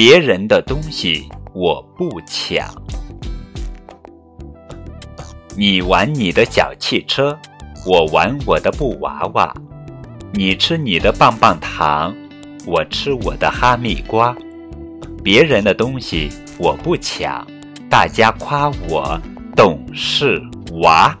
别人的东西我不抢。你玩你的小汽车我玩我的布娃娃。你吃你的棒棒糖我吃我的哈密瓜。别人的东西我不抢。大家夸我懂事娃。